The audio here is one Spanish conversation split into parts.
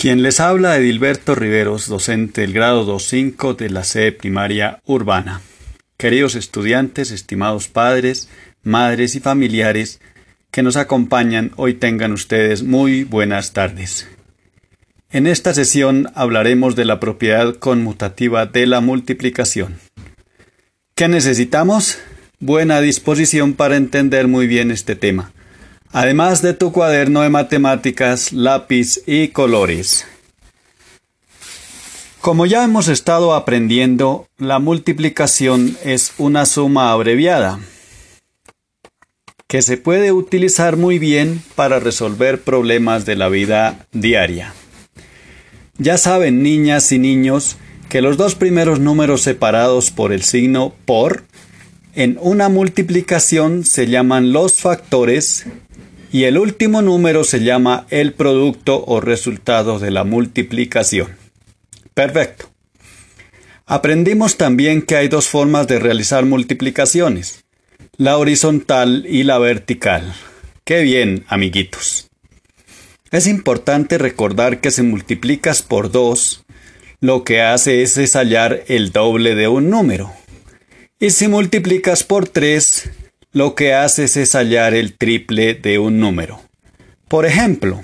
Quien les habla Edilberto Riveros, docente del grado 25 de la sede primaria urbana. Queridos estudiantes, estimados padres, madres y familiares que nos acompañan, hoy tengan ustedes muy buenas tardes. En esta sesión hablaremos de la propiedad conmutativa de la multiplicación. ¿Qué necesitamos? Buena disposición para entender muy bien este tema además de tu cuaderno de matemáticas, lápiz y colores. Como ya hemos estado aprendiendo, la multiplicación es una suma abreviada que se puede utilizar muy bien para resolver problemas de la vida diaria. Ya saben, niñas y niños, que los dos primeros números separados por el signo por en una multiplicación se llaman los factores y el último número se llama el producto o resultado de la multiplicación. Perfecto. Aprendimos también que hay dos formas de realizar multiplicaciones, la horizontal y la vertical. Qué bien, amiguitos. Es importante recordar que si multiplicas por 2, lo que hace es hallar el doble de un número. Y si multiplicas por 3, lo que haces es hallar el triple de un número. Por ejemplo,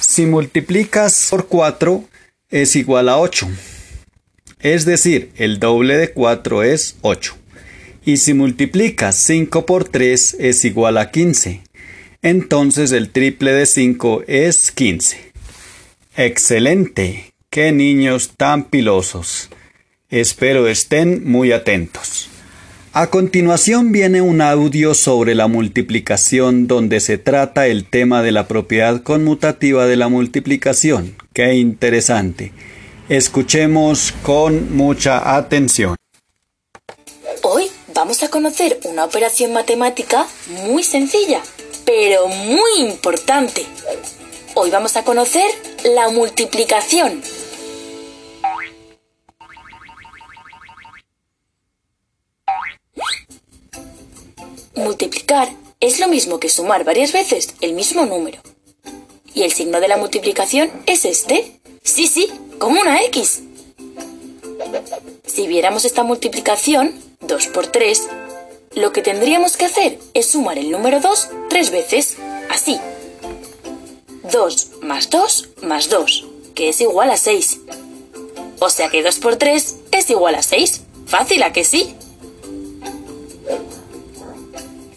si multiplicas por 4 es igual a 8. Es decir, el doble de 4 es 8. Y si multiplicas 5 por 3 es igual a 15. Entonces el triple de 5 es 15. Excelente. Qué niños tan pilosos. Espero estén muy atentos. A continuación viene un audio sobre la multiplicación donde se trata el tema de la propiedad conmutativa de la multiplicación. Qué interesante. Escuchemos con mucha atención. Hoy vamos a conocer una operación matemática muy sencilla, pero muy importante. Hoy vamos a conocer la multiplicación. Multiplicar es lo mismo que sumar varias veces el mismo número. ¿Y el signo de la multiplicación es este? Sí, sí, como una X. Si viéramos esta multiplicación, 2 por 3, lo que tendríamos que hacer es sumar el número 2 tres veces, así. 2 más 2 más 2, que es igual a 6. O sea que 2 por 3 es igual a 6. Fácil, ¿a que sí?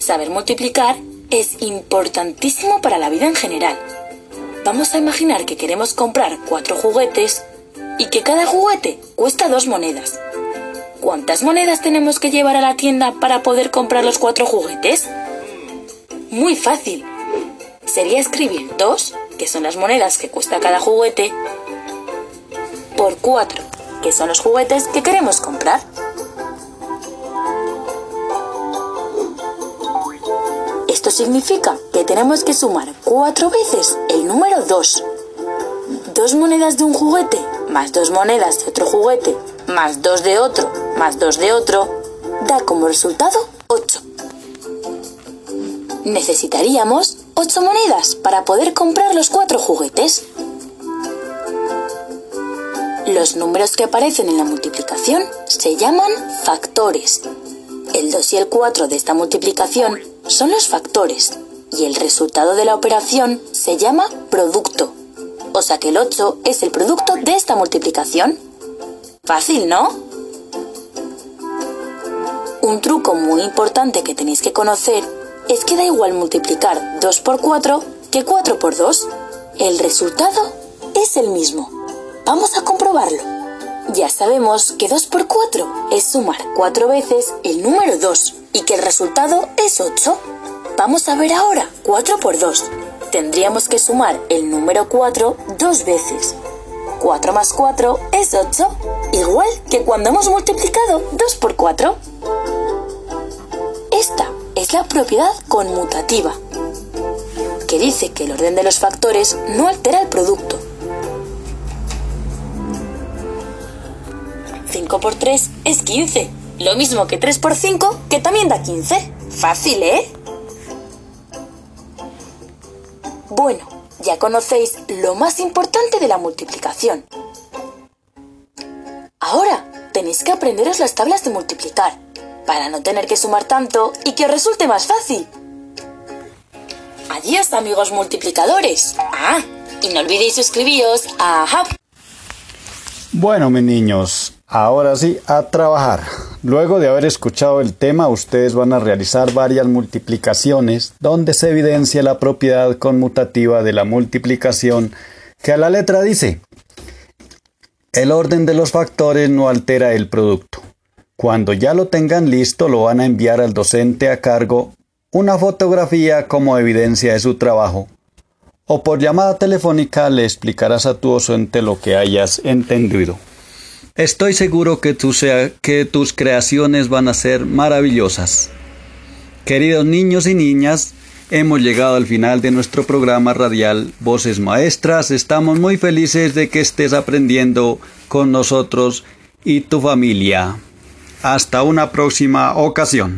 Saber multiplicar es importantísimo para la vida en general. Vamos a imaginar que queremos comprar cuatro juguetes y que cada juguete cuesta dos monedas. ¿Cuántas monedas tenemos que llevar a la tienda para poder comprar los cuatro juguetes? Muy fácil. Sería escribir dos, que son las monedas que cuesta cada juguete, por cuatro, que son los juguetes que queremos comprar. Significa que tenemos que sumar cuatro veces el número 2. Dos monedas de un juguete más dos monedas de otro juguete más dos de otro más dos de otro da como resultado 8. Necesitaríamos 8 monedas para poder comprar los cuatro juguetes. Los números que aparecen en la multiplicación se llaman factores. El 2 y el 4 de esta multiplicación son los factores y el resultado de la operación se llama producto. O sea que el 8 es el producto de esta multiplicación. Fácil, ¿no? Un truco muy importante que tenéis que conocer es que da igual multiplicar 2 por 4 que 4 por 2. El resultado es el mismo. Vamos a comprobarlo. Ya sabemos que 2 por 4 es sumar 4 veces el número 2 y que el resultado es 8. Vamos a ver ahora 4 por 2. Tendríamos que sumar el número 4 dos veces. 4 más 4 es 8, igual que cuando hemos multiplicado 2 por 4. Esta es la propiedad conmutativa, que dice que el orden de los factores no altera el producto. 5 por 3 es 15 lo mismo que 3 por 5, que también da 15. Fácil, ¿eh? Bueno, ya conocéis lo más importante de la multiplicación. Ahora tenéis que aprenderos las tablas de multiplicar, para no tener que sumar tanto y que os resulte más fácil. Adiós amigos multiplicadores. Ah, y no olvidéis suscribiros a Hub. Bueno, mis niños, ahora sí, a trabajar. Luego de haber escuchado el tema, ustedes van a realizar varias multiplicaciones donde se evidencia la propiedad conmutativa de la multiplicación que a la letra dice, el orden de los factores no altera el producto. Cuando ya lo tengan listo, lo van a enviar al docente a cargo una fotografía como evidencia de su trabajo. O por llamada telefónica le explicarás a tu docente lo que hayas entendido. Estoy seguro que, que tus creaciones van a ser maravillosas. Queridos niños y niñas, hemos llegado al final de nuestro programa radial Voces Maestras. Estamos muy felices de que estés aprendiendo con nosotros y tu familia. Hasta una próxima ocasión.